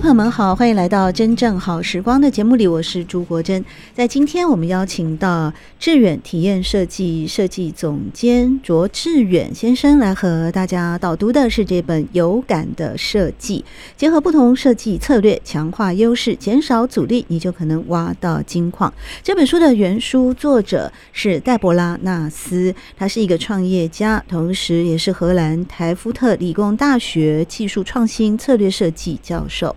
朋友们好，欢迎来到真正好时光的节目里，我是朱国珍。在今天，我们邀请到致远体验设计设计总监卓致远先生来和大家导读的是这本《有感的设计》，结合不同设计策略，强化优势，减少阻力，你就可能挖到金矿。这本书的原书作者是黛博拉·纳斯，他是一个创业家，同时也是荷兰台夫特理工大学技术创新策略设计教授。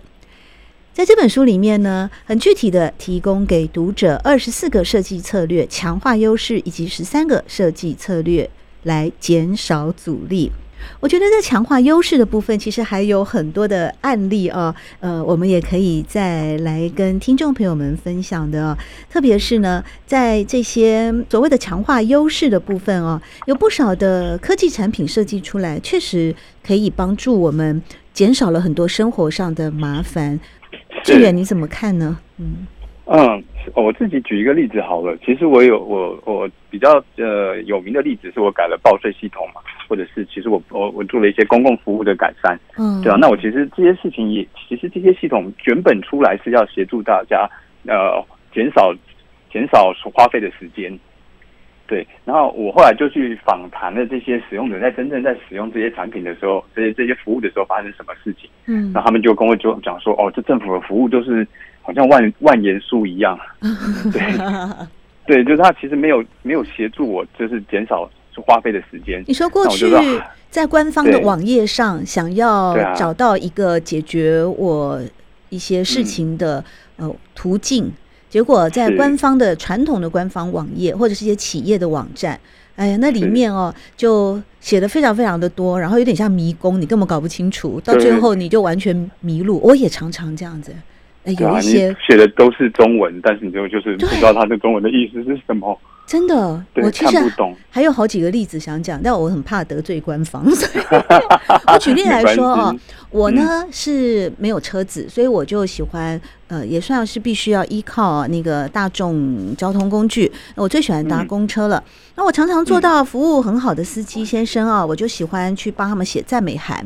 在这本书里面呢，很具体的提供给读者二十四个设计策略，强化优势，以及十三个设计策略来减少阻力。我觉得在强化优势的部分，其实还有很多的案例啊，呃，我们也可以再来跟听众朋友们分享的。特别是呢，在这些所谓的强化优势的部分哦，有不少的科技产品设计出来，确实可以帮助我们减少了很多生活上的麻烦。致远，你怎么看呢？嗯嗯，我自己举一个例子好了。其实我有我我比较呃有名的例子，是我改了报税系统嘛，或者是其实我我我做了一些公共服务的改善，嗯，对啊。那我其实这些事情也，其实这些系统原本出来是要协助大家呃减少减少所花费的时间。对，然后我后来就去访谈了这些使用者，在真正在使用这些产品的时候，这些这些服务的时候发生什么事情？嗯，然后他们就跟我就讲说，哦，这政府的服务就是好像万万言书一样，对，对，就是他其实没有没有协助我，就是减少花费的时间。你说过去在官方的网页上想要找到一个解决我一些事情的呃途径。结果在官方的传统的官方网页或者是一些企业的网站，哎呀，那里面哦就写的非常非常的多，然后有点像迷宫，你根本搞不清楚，到最后你就完全迷路。我也常常这样子，哎，有一些写的都是中文，但是你就就是不知道它的中文的意思是什么。真的，我其实还有好几个例子想讲，但我很怕得罪官方，所以我举例来说啊，我呢是没有车子，所以我就喜欢呃，也算是必须要依靠那个大众交通工具。我最喜欢搭公车了。那我常常做到服务很好的司机先生啊，我就喜欢去帮他们写赞美函。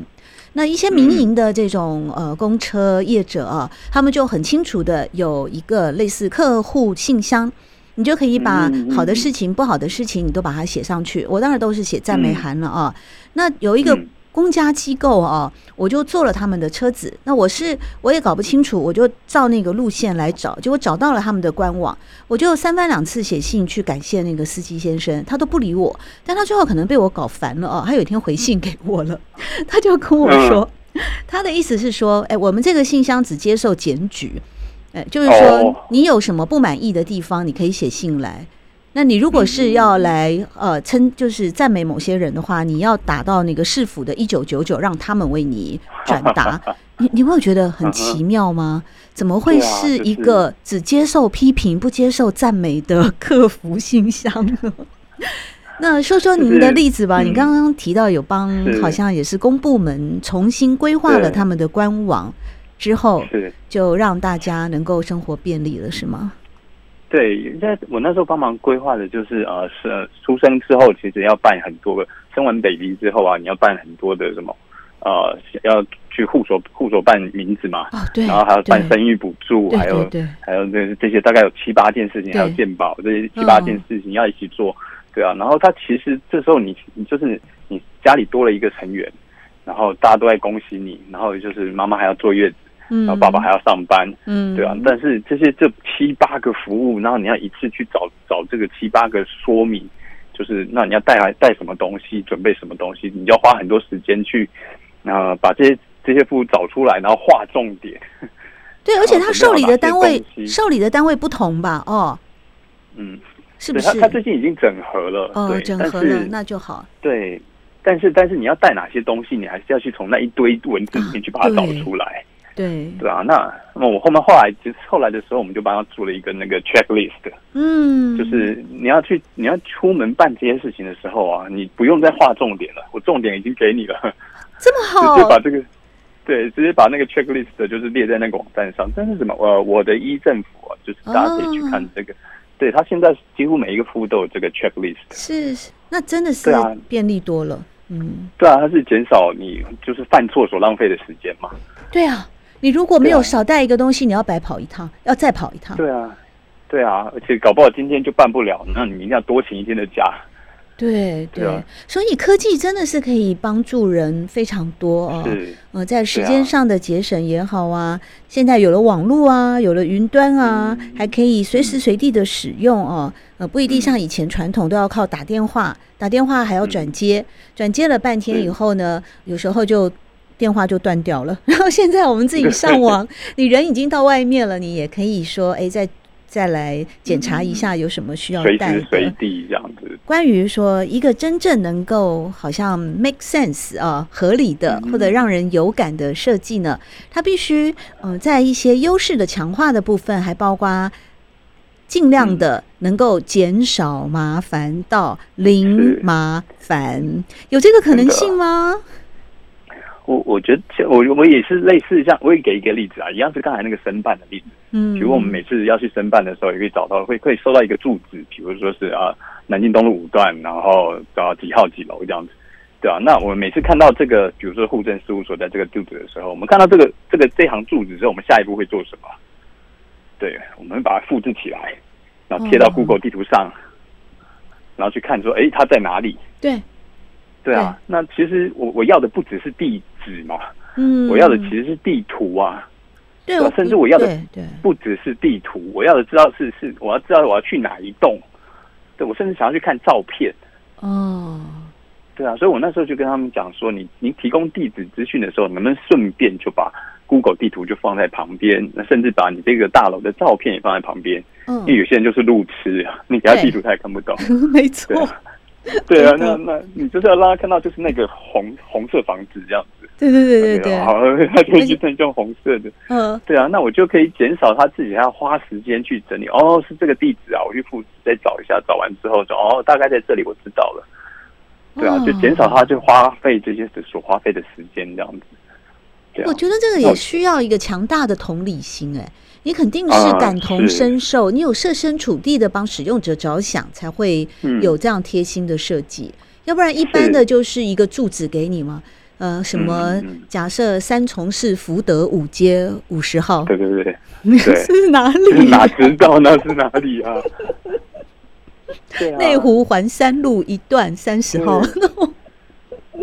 那一些民营的这种呃公车业者啊，他们就很清楚的有一个类似客户信箱。你就可以把好的事情、不好的事情，你都把它写上去。我当然都是写赞美函了啊。那有一个公家机构啊，我就坐了他们的车子。那我是我也搞不清楚，我就照那个路线来找，结果找到了他们的官网。我就三番两次写信去感谢那个司机先生，他都不理我。但他最后可能被我搞烦了啊，他有一天回信给我了，他就跟我说，他的意思是说，哎，我们这个信箱只接受检举。哎，就是说，你有什么不满意的地方，你可以写信来。那你如果是要来呃称，就是赞美某些人的话，你要打到那个市府的一九九九，让他们为你转达。你你没有觉得很奇妙吗？怎么会是一个只接受批评不接受赞美的客服信箱呢？那说说您的例子吧。你刚刚提到有帮，好像也是公部门重新规划了他们的官网。之后是就让大家能够生活便利了，是吗？对，在我那时候帮忙规划的就是呃，是出生之后其实要办很多个，生完 baby 之后啊，你要办很多的什么呃，要去户所户所办名字嘛，哦、对，然后还要办生育补助，还有还有这这些大概有七八件事情，还有健保这些七八件事情要一起做，对啊。然后他其实这时候你你就是你家里多了一个成员，然后大家都在恭喜你，然后就是妈妈还要坐月子。然后爸爸还要上班，嗯，对啊。但是这些这七八个服务，然后你要一次去找找这个七八个说明，就是那你要带来带什么东西，准备什么东西，你就要花很多时间去，呃，把这些这些服务找出来，然后划重点。对，而且他受理的单位受理的单位不同吧？哦，嗯，是不是？他他最近已经整合了，哦，整合了，那就好。对。但是但是你要带哪些东西，你还是要去从那一堆文字里面去把它找出来。啊对。对啊，那那么我后面后来其实后来的时候，我们就帮他做了一个那个 checklist，嗯，就是你要去你要出门办这些事情的时候啊，你不用再画重点了，我重点已经给你了，这么好，直接把这个对，直接把那个 checklist 就是列在那个网站上。但是什么？呃，我的一政府啊，就是大家可以去看这个，哦、对他现在几乎每一个服务都有这个 checklist，是，那真的是便利多了，嗯，对啊，它是减少你就是犯错所浪费的时间嘛，对啊。你如果没有少带一个东西，啊、你要白跑一趟，要再跑一趟。对啊，对啊，而且搞不好今天就办不了，那你一定要多请一天的假。对对，对啊、所以科技真的是可以帮助人非常多哦。是，呃，在时间上的节省也好啊，啊现在有了网络啊，有了云端啊，嗯、还可以随时随地的使用哦。呃，不一定像以前传统都要靠打电话，打电话还要转接，转、嗯、接了半天以后呢，有时候就。电话就断掉了，然后现在我们自己上网，你人已经到外面了，你也可以说，哎，再再来检查一下有什么需要带的。随时随地这样子。关于说一个真正能够好像 make sense 啊，合理的或者让人有感的设计呢，它必须嗯、呃，在一些优势的强化的部分，还包括尽量的能够减少麻烦到零麻烦，有这个可能性吗？我我觉得我我也是类似像我也给一个例子啊，一样是刚才那个申办的例子。嗯，比如我们每次要去申办的时候，也可以找到会可以收到一个住址，比如说是啊南京东路五段，然后找几号几楼这样子，对啊，那我们每次看到这个，比如说户政事务所在这个住址的时候，我们看到这个这个这行住址之后，我们下一步会做什么？对，我们把它复制起来，然后贴到 Google 地图上，然后去看说，哎，它在哪里？对。对啊，对那其实我我要的不只是地址嘛，嗯，我要的其实是地图啊，对，对甚至我要的不只是地图，我要的知道是是我要知道我要去哪一栋，对我甚至想要去看照片，哦，对啊，所以我那时候就跟他们讲说，你你提供地址资讯的时候，能不能顺便就把 Google 地图就放在旁边，那甚至把你这个大楼的照片也放在旁边，嗯，因为有些人就是路痴啊，你给他地图他也看不懂，没错。对啊，那那你就是要让他看到，就是那个红红色房子这样子。对对对对对，好，他就一定用红色的。嗯，对啊，那我就可以减少他自己还要花时间去整理。哦，是这个地址啊，我去复制再找一下，找完之后就哦，大概在这里，我知道了。对啊，就减少他就花费这些所花费的时间这样子。我觉得这个也需要一个强大的同理心，哎。你肯定是感同身受，啊、你有设身处地的帮使用者着想，才会有这样贴心的设计。嗯、要不然，一般的就是一个住址给你嘛，呃，什么假设三重市福德五街五十号，对对对，那 是哪里？哪知道那是哪里啊？内湖环山路一段三十号。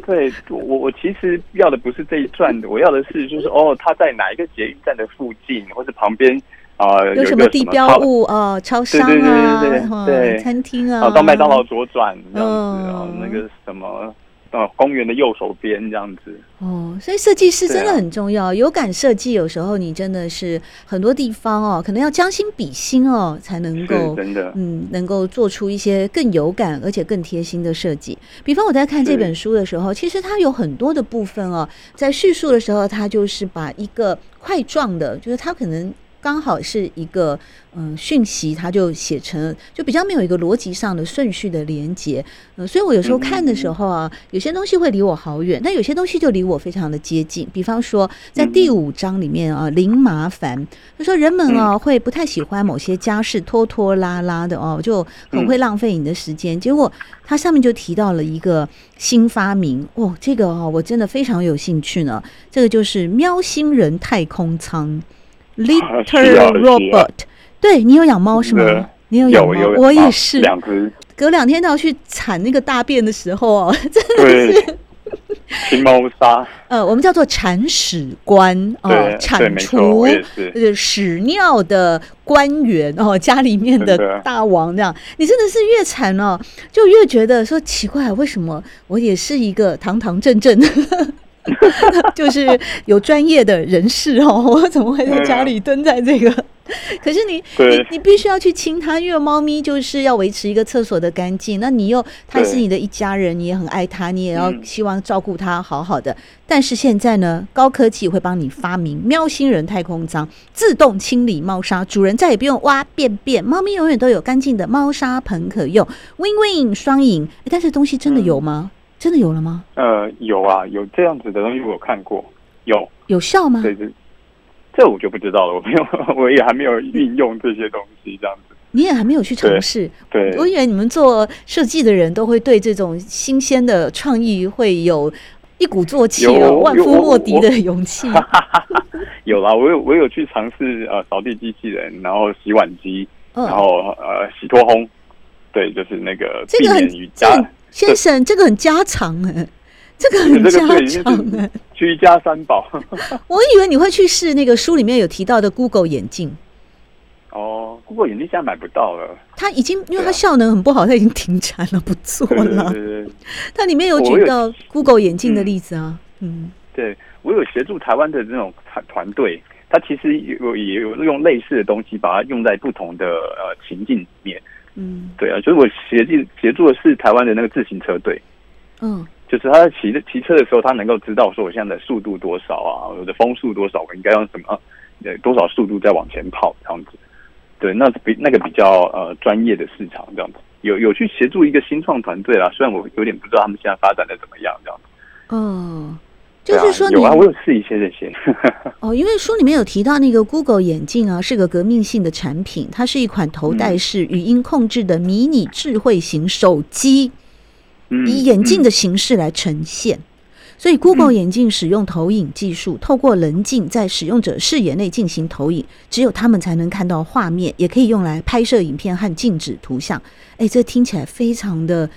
对，我我其实要的不是这一转的，我要的是就是哦，他在哪一个捷运站的附近，或者旁边啊、呃、有什么地标物啊、呃，超商啊，对对对对对，餐厅啊，到麦当劳左转这样子啊，那个什么。呃，公园的右手边这样子哦，所以设计师真的很重要。啊、有感设计，有时候你真的是很多地方哦，可能要将心比心哦，才能够真的嗯，能够做出一些更有感而且更贴心的设计。比方我在看这本书的时候，其实它有很多的部分哦，在叙述的时候，它就是把一个块状的，就是它可能。刚好是一个嗯讯息，它就写成就比较没有一个逻辑上的顺序的连接，嗯，所以我有时候看的时候啊，有些东西会离我好远，但有些东西就离我非常的接近。比方说，在第五章里面啊，零麻烦，就说人们啊会不太喜欢某些家事拖拖拉拉的哦，就很会浪费你的时间。结果它上面就提到了一个新发明哦，这个哦我真的非常有兴趣呢，这个就是喵星人太空舱。Litter Robot，对，你有养猫是吗？你有养猫，我也是。两只，隔两天都要去铲那个大便的时候哦，真的是清猫砂。呃，我们叫做铲屎官哦，铲除就是屎尿的官员哦，家里面的大王这样。你真的是越铲哦，就越觉得说奇怪，为什么我也是一个堂堂正正的。就是有专业的人士哦，我怎么会在家里蹲在这个可是你你你必须要去亲它，因为猫咪就是要维持一个厕所的干净。那你又它是你的一家人，你也很爱它，你也要希望照顾它好好的。嗯、但是现在呢，高科技会帮你发明喵星人太空舱，自动清理猫砂，主人再也不用挖便便，猫咪永远都有干净的猫砂盆可用，win win 双赢。但是东西真的有吗？嗯、真的有了吗？呃，有啊，有这样子的东西我看过，有有效吗？对对。这我就不知道了，我没有，我也还没有运用这些东西，这样子。你也还没有去尝试，对，我以为你们做设计的人都会对这种新鲜的创意会有一鼓作气、万夫莫敌的勇气。有啦，我有我有去尝试呃扫地机器人，然后洗碗机，然后呃洗脱烘，对，就是那个避免瑜伽。先生，这个很家常哎。这个很家常哎，居家三宝。我以为你会去试那个书里面有提到的 Google 眼镜。哦，Google 眼镜现在买不到了。它已经，因为它效能很不好，它已经停产了，不做了。对对对。它里面有举到 Google 眼镜的例子啊。嗯，对我有协助台湾的这种团团队，他其实有也有用类似的东西，把它用在不同的呃情境里面。嗯，对啊，就是我协助协助的是台湾的那个自行车队。嗯。就是他在骑骑车的时候，他能够知道说我现在的速度多少啊，我的风速多少，我应该用什么呃多少速度再往前跑这样子。对，那比那个比较呃专业的市场这样子，有有去协助一个新创团队啦。虽然我有点不知道他们现在发展的怎么样这样子。哦，就是说有啊，我有试一些这些。哦，因为书里面有提到那个 Google 眼镜啊，是个革命性的产品，它是一款头戴式语音控制的迷你智慧型手机。以眼镜的形式来呈现，所以 Google 眼镜使用投影技术，透过棱镜在使用者视野内进行投影，只有他们才能看到画面，也可以用来拍摄影片和静止图像。哎，这听起来非常的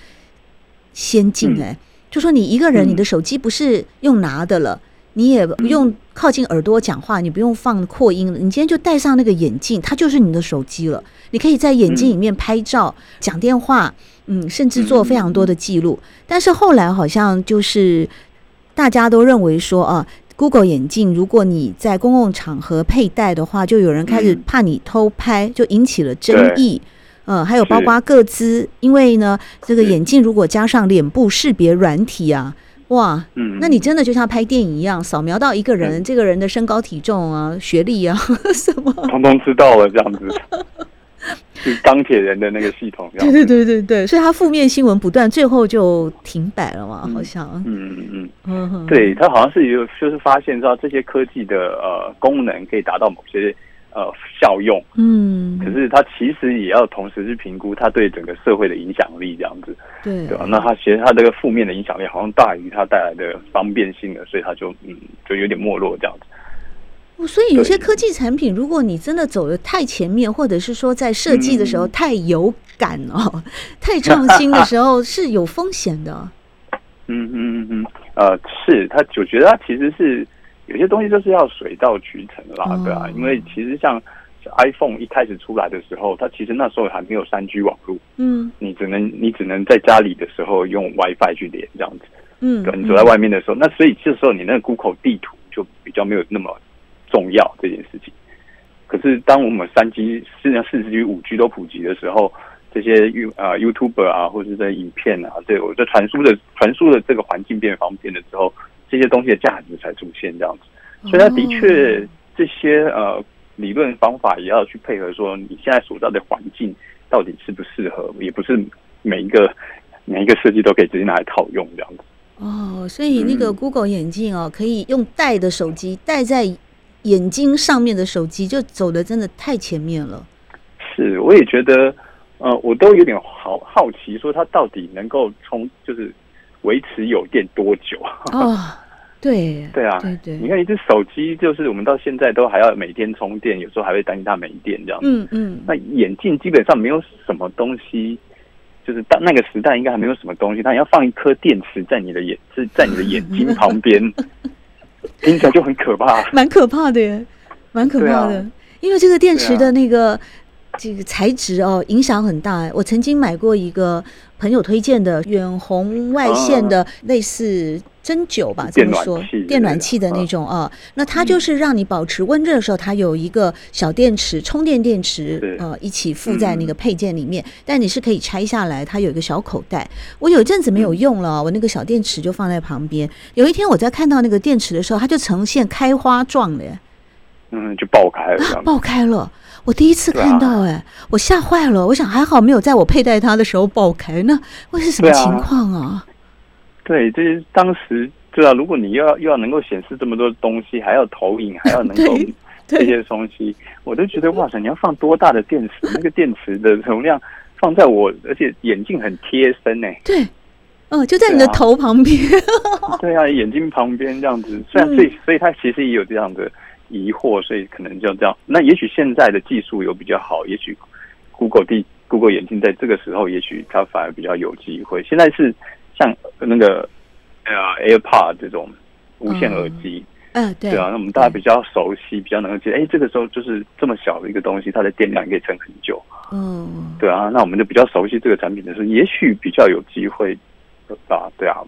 先进哎！就说你一个人，你的手机不是用拿的了，你也不用靠近耳朵讲话，你不用放扩音了，你今天就戴上那个眼镜，它就是你的手机了。你可以在眼镜里面拍照、讲电话。嗯，甚至做非常多的记录，但是后来好像就是大家都认为说啊，Google 眼镜如果你在公共场合佩戴的话，就有人开始怕你偷拍，就引起了争议。嗯，还有包括各资，因为呢，这个眼镜如果加上脸部识别软体啊，哇，嗯，那你真的就像拍电影一样，扫描到一个人，这个人的身高体重啊、学历啊 什么，通通知道了这样子。是钢铁人的那个系统，对对对对对，所以他负面新闻不断，最后就停摆了嘛，好像，嗯嗯嗯嗯，对他好像是有就是发现到这些科技的呃功能可以达到某些呃效用，嗯，可是他其实也要同时去评估他对整个社会的影响力这样子，对对吧？那他其实他这个负面的影响力好像大于他带来的方便性了，所以他就嗯就有点没落这样子。所以有些科技产品，如果你真的走的太前面，或者是说在设计的时候太有感哦，太创新的时候是有风险的。嗯嗯嗯嗯，呃，是他，我觉得他其实是有些东西就是要水到渠成啦，对啊，因为其实像 iPhone 一开始出来的时候，它其实那时候还没有三 G 网络，嗯，你只能你只能在家里的时候用 WiFi 去连这样子，嗯，对，你走在外面的时候，那所以这时候你那个 Google 地图就比较没有那么。重要这件事情，可是当我们三 G、四、四 G、五 G 都普及的时候，这些 You 啊 YouTuber 啊，或者是这影片啊，对我在传输的传输的这个环境变方便的时候，这些东西的价值才出现这样子。所以，它的确这些呃理论方法也要去配合，说你现在所在的环境到底适不适合，也不是每一个每一个设计都可以直接拿来套用这样子。哦，所以那个 Google 眼镜哦，可以用戴的手机戴在。眼睛上面的手机就走的真的太前面了。是，我也觉得，呃，我都有点好好奇，说它到底能够充，就是维持有电多久？哦，对，对啊，对对。你看一只手机，就是我们到现在都还要每天充电，有时候还会担心它没电这样子。嗯嗯。那眼镜基本上没有什么东西，就是到那个时代应该还没有什么东西，它要放一颗电池在你的眼，是在你的眼睛旁边。听起来就很可怕，蛮可怕的耶，蛮可怕的。因为这个电池的那个这个材质哦，影响很大。我曾经买过一个朋友推荐的远红外线的类似针灸吧，这么说，电暖气的那种啊，那它就是让你保持温热的时候，它有一个小电池，充电电池，呃，一起附在那个配件里面，但你是可以拆下来，它有一个小口袋。我有一阵子没有用了，我那个小电池就放在旁边。有一天我在看到那个电池的时候，它就呈现开花状的，嗯，就爆开了，爆开了。我第一次看到，哎，我吓坏了。我想还好没有在我佩戴它的时候爆开，那会是什么情况啊？对，这是当时对啊。如果你又要又要能够显示这么多东西，还要投影，还要能够这些东西，我都觉得哇塞！你要放多大的电池？那个电池的容量放在我，而且眼镜很贴身呢。对，哦，就在你的头旁边。对啊，眼睛旁边这样子。虽然所以，所以它其实也有这样的疑惑，所以可能就这样。那也许现在的技术有比较好，也许 Google 第 Google 眼镜在这个时候，也许它反而比较有机会。现在是。像那个呃 AirPod 这种无线耳机，嗯，对，对啊，那我们大家比较熟悉，比较能够记得，哎，这个时候就是这么小的一个东西，它的电量可以撑很久，嗯，对啊，那我们就比较熟悉这个产品的时候，也许比较有机会啊，对啊，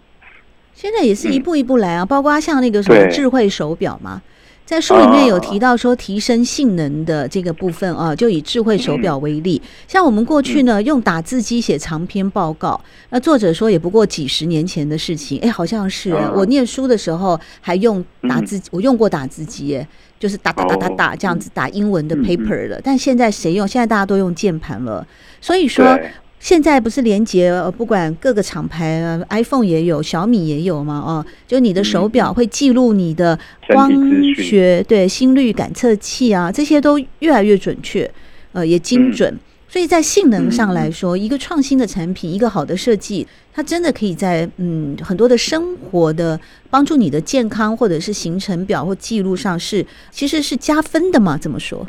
现在也是一步一步来啊，包括像那个什么智慧手表嘛。在书里面有提到说，提升性能的这个部分啊，就以智慧手表为例。像我们过去呢，用打字机写长篇报告，那作者说也不过几十年前的事情。哎，好像是我念书的时候还用打字，我用过打字机，哎，就是打打打打打这样子打英文的 paper 了。但现在谁用？现在大家都用键盘了。所以说。现在不是连接，不管各个厂牌啊，iPhone 也有，小米也有嘛，哦，就你的手表会记录你的光学，对，心率感测器啊，这些都越来越准确，呃，也精准。所以在性能上来说，一个创新的产品，一个好的设计，它真的可以在嗯很多的生活的帮助你的健康或者是行程表或记录上是其实是加分的嘛？怎么说？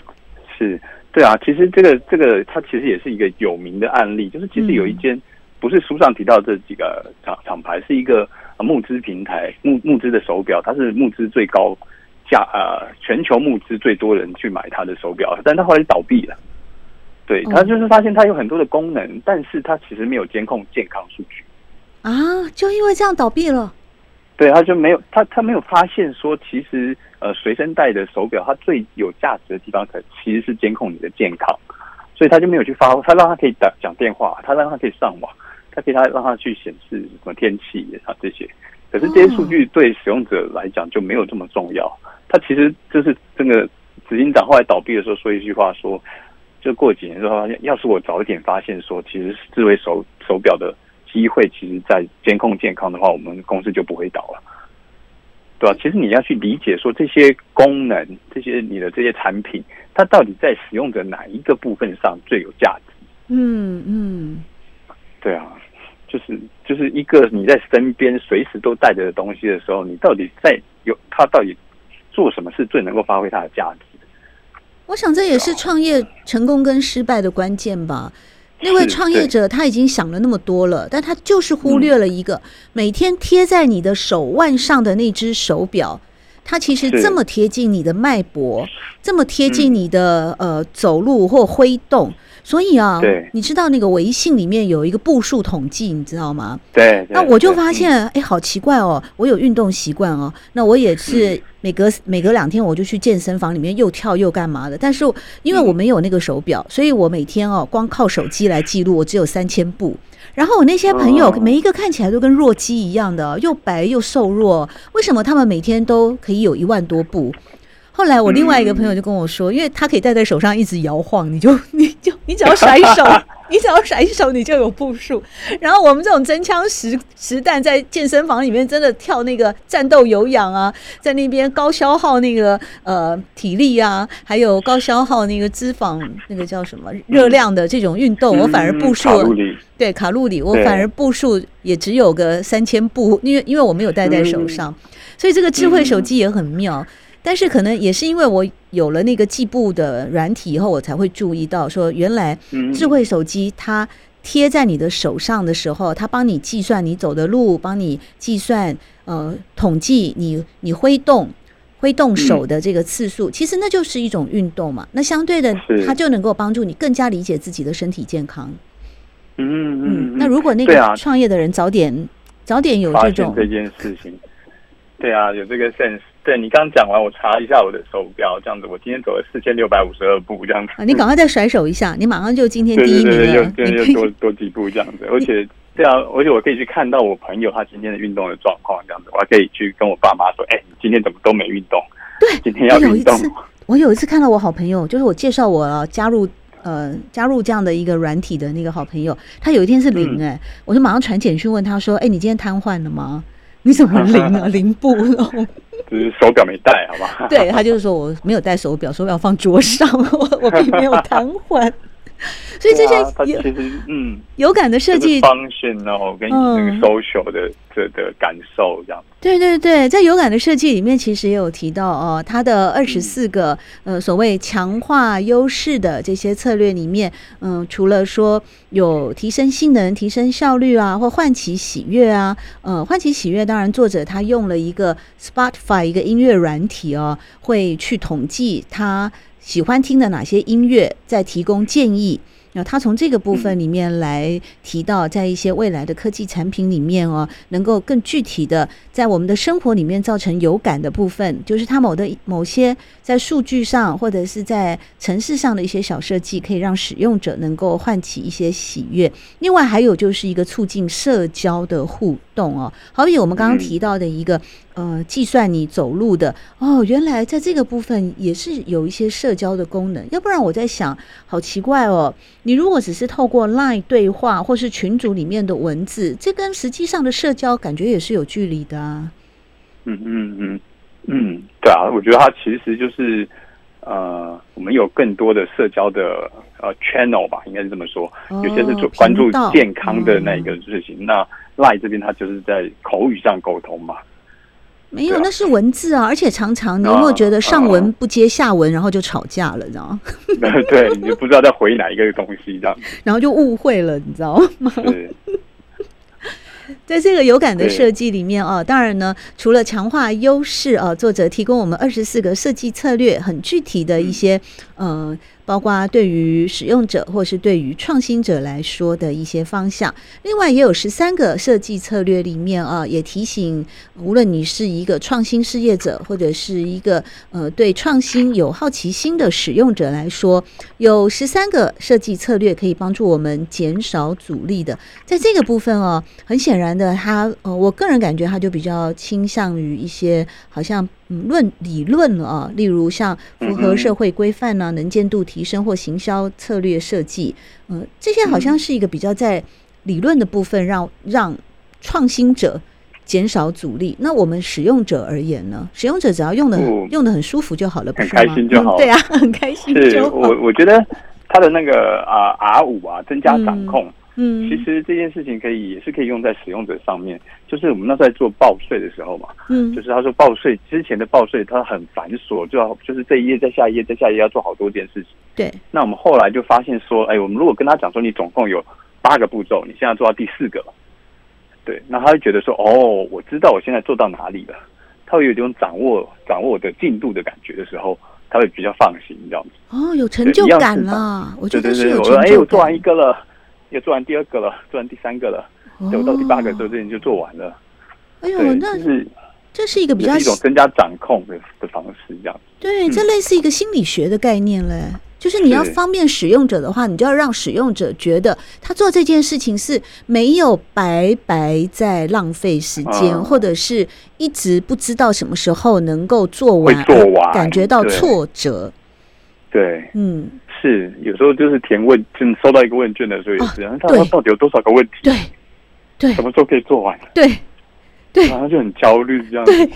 是。对啊，其实这个这个它其实也是一个有名的案例，就是其实有一间不是书上提到这几个厂厂牌，是一个募资平台募募资的手表，它是募资最高价呃全球募资最多人去买它的手表，但它后来倒闭了。对，它就是发现它有很多的功能，但是它其实没有监控健康数据啊，就因为这样倒闭了。对，他就没有他他没有发现说，其实呃随身带的手表，它最有价值的地方，可其实是监控你的健康，所以他就没有去发，他让他可以打讲电话，他让他可以上网，他可以他让他去显示什么天气啊这些，可是这些数据对使用者来讲就没有这么重要。他其实就是这个执行长后来倒闭的时候说一句话说，就过几年之后要是我早一点发现说，其实智慧手手表的。机会其实，在监控健康的话，我们公司就不会倒了，对吧？其实你要去理解说，这些功能，这些你的这些产品，它到底在使用者哪一个部分上最有价值？嗯嗯，对啊，就是就是一个你在身边随时都带着的东西的时候，你到底在有它到底做什么是最能够发挥它的价值？我想这也是创业成功跟失败的关键吧。那位创业者他已经想了那么多了，但他就是忽略了一个每天贴在你的手腕上的那只手表，它其实这么贴近你的脉搏，这么贴近你的呃走路或挥动。所以啊，你知道那个微信里面有一个步数统计，你知道吗？对。那我就发现，哎，好奇怪哦，我有运动习惯哦。那我也是每隔每隔两天我就去健身房里面又跳又干嘛的。但是因为我没有那个手表，所以我每天哦光靠手机来记录，我只有三千步。然后我那些朋友每一个看起来都跟弱鸡一样的，又白又瘦弱，为什么他们每天都可以有一万多步？后来我另外一个朋友就跟我说，因为他可以戴在手上一直摇晃，你就你只要甩手，你只要甩手，你就有步数。然后我们这种真枪实实弹在健身房里面真的跳那个战斗有氧啊，在那边高消耗那个呃体力啊，还有高消耗那个脂肪那个叫什么热量的这种运动，我反而步数对卡路里，我反而步数也只有个三千步，因为因为我没有戴在手上，所以这个智慧手机也很妙。但是可能也是因为我有了那个计步的软体以后，我才会注意到说，原来智慧手机它贴在你的手上的时候，它帮你计算你走的路，帮你计算呃统计你你挥动挥动手的这个次数，其实那就是一种运动嘛。那相对的，它就能够帮助你更加理解自己的身体健康。嗯嗯。那如果那个创业的人早点早点有这种这件事情。对啊，有这个 sense。对，你刚讲完，我查一下我的手表，这样子，我今天走了四千六百五十二步，这样子。啊，你赶快再甩手一下，你马上就今天第一名了。对对对，又又 多多几步这样子，而且这样，而且我可以去看到我朋友他今天的运动的状况，这样子，我还可以去跟我爸妈说，哎，你今天怎么都没运动？对，今天要运动。我有一次，我有一次看到我好朋友，就是我介绍我加入呃加入这样的一个软体的那个好朋友，他有一天是零哎、欸，嗯、我就马上传简讯问他说，哎，你今天瘫痪了吗？你怎么零啊？零步了？就是手表没带，好吧？对，他就是说我没有带手表，手表放桌上，我我并没有瘫痪。所以这些有其实嗯有感的设计，function 哦，跟你这个 social 的这的感受这样。对对对，在有感的设计里面，其实也有提到哦，它的二十四个呃所谓强化优势的这些策略里面，嗯，除了说有提升性能、提升效率啊，或唤起喜悦啊，呃，唤起喜悦，当然作者他用了一个 Spotify 一个音乐软体哦，会去统计他。喜欢听的哪些音乐，再提供建议。那他从这个部分里面来提到，在一些未来的科技产品里面哦，能够更具体的在我们的生活里面造成有感的部分，就是它某的某些在数据上或者是在城市上的一些小设计，可以让使用者能够唤起一些喜悦。另外还有就是一个促进社交的互动哦，好比我们刚刚提到的一个。呃，计算你走路的哦，原来在这个部分也是有一些社交的功能。要不然我在想，好奇怪哦，你如果只是透过 LINE 对话或是群组里面的文字，这跟实际上的社交感觉也是有距离的啊。嗯嗯嗯嗯，对啊，我觉得它其实就是呃，我们有更多的社交的呃 channel 吧，应该是这么说。有些是做关注健康的那一个事情，那 lie 这边它就是在口语上沟通嘛。没有，那是文字啊，而且常常你有没有觉得上文不接下文，然后就吵架了，你知道吗？对，你就不知道在回哪一个东西，这样，然后就误会了，你知道吗？是 在这个有感的设计里面啊，当然呢，除了强化优势啊，作者提供我们二十四个设计策略，很具体的一些嗯。呃包括对于使用者或是对于创新者来说的一些方向，另外也有十三个设计策略里面啊，也提醒无论你是一个创新事业者或者是一个呃对创新有好奇心的使用者来说，有十三个设计策略可以帮助我们减少阻力的。在这个部分哦，很显然的，他呃，我个人感觉他就比较倾向于一些好像。嗯，论理论啊，例如像符合社会规范呢，能见度提升或行销策略设计，嗯，这些好像是一个比较在理论的部分让，让让创新者减少阻力。那我们使用者而言呢？使用者只要用的、嗯、用的很舒服就好了，不是吗？很开心就好、嗯。对啊，很开心就好。我我觉得他的那个啊 R 五啊，增加掌控。嗯嗯，其实这件事情可以也是可以用在使用者上面。就是我们那时候在做报税的时候嘛，嗯，就是他说报税之前的报税它很繁琐，就要就是这一页再下一页再下一页要做好多件事情。对。那我们后来就发现说，哎，我们如果跟他讲说你总共有八个步骤，你现在做到第四个了，对，那他会觉得说，哦，我知道我现在做到哪里了，他会有一种掌握掌握我的进度的感觉的时候，他会比较放心这样子。哦，有成就感了，我觉得是有成就感。哎，我做完一个了。又做完第二个了，做完第三个了，等、哦、到第八个的时候，这件就做完了。哎呦，那是这是一个比较是一种增加掌控的的方式，这样。对，这类似一个心理学的概念嘞，嗯、就是你要方便使用者的话，你就要让使用者觉得他做这件事情是没有白白在浪费时间，嗯、或者是一直不知道什么时候能够做完，做完感觉到挫折。对，对嗯。是，有时候就是填问，就收到一个问卷的时候也是，他说到底有多少个问题？对，对，什么时候可以做完？对，对，然后就很焦虑这样子。对，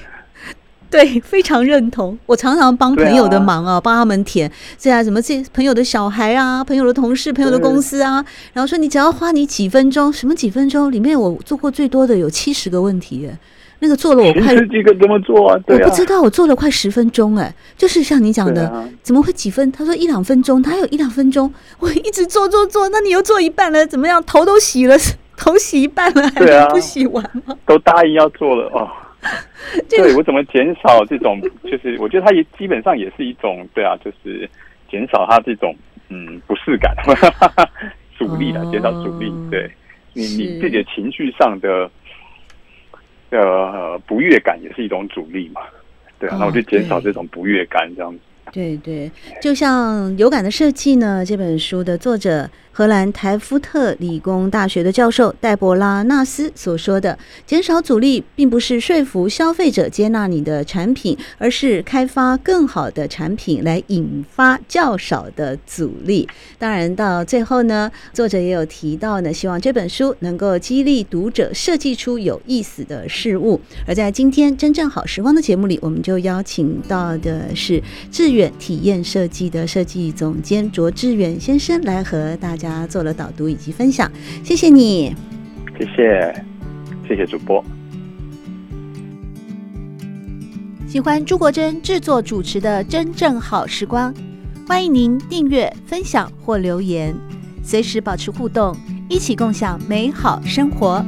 对，非常认同。我常常帮朋友的忙啊，帮他们填这啊什么这朋友的小孩啊，朋友的同事，朋友的公司啊，然后说你只要花你几分钟，什么几分钟？里面我做过最多的有七十个问题耶。那个做了我快十几个怎么做啊？对啊，我不知道，我做了快十分钟哎，就是像你讲的，啊、怎么会几分？他说一两分钟，他有一两分钟，我一直做做做，那你又做一半了，怎么样？头都洗了，头洗一半了，还不洗完吗？都答应要做了哦。对，我怎么减少这种？就是我觉得他也基本上也是一种，对啊，就是减少他这种嗯不适感，阻力的，减少阻力。对你你自己的情绪上的。呃不悦感也是一种阻力嘛，对啊，那我就减少这种不悦感这样子。对对，就像有感的设计呢，这本书的作者。荷兰台夫特理工大学的教授黛博拉·纳斯所说的“减少阻力”，并不是说服消费者接纳你的产品，而是开发更好的产品来引发较少的阻力。当然，到最后呢，作者也有提到呢，希望这本书能够激励读者设计出有意思的事物。而在今天真正好时光的节目里，我们就邀请到的是致远体验设计的设计总监卓致远先生来和大。家做了导读以及分享，谢谢你，谢谢，谢谢主播。喜欢朱国珍制作主持的《真正好时光》，欢迎您订阅、分享或留言，随时保持互动，一起共享美好生活。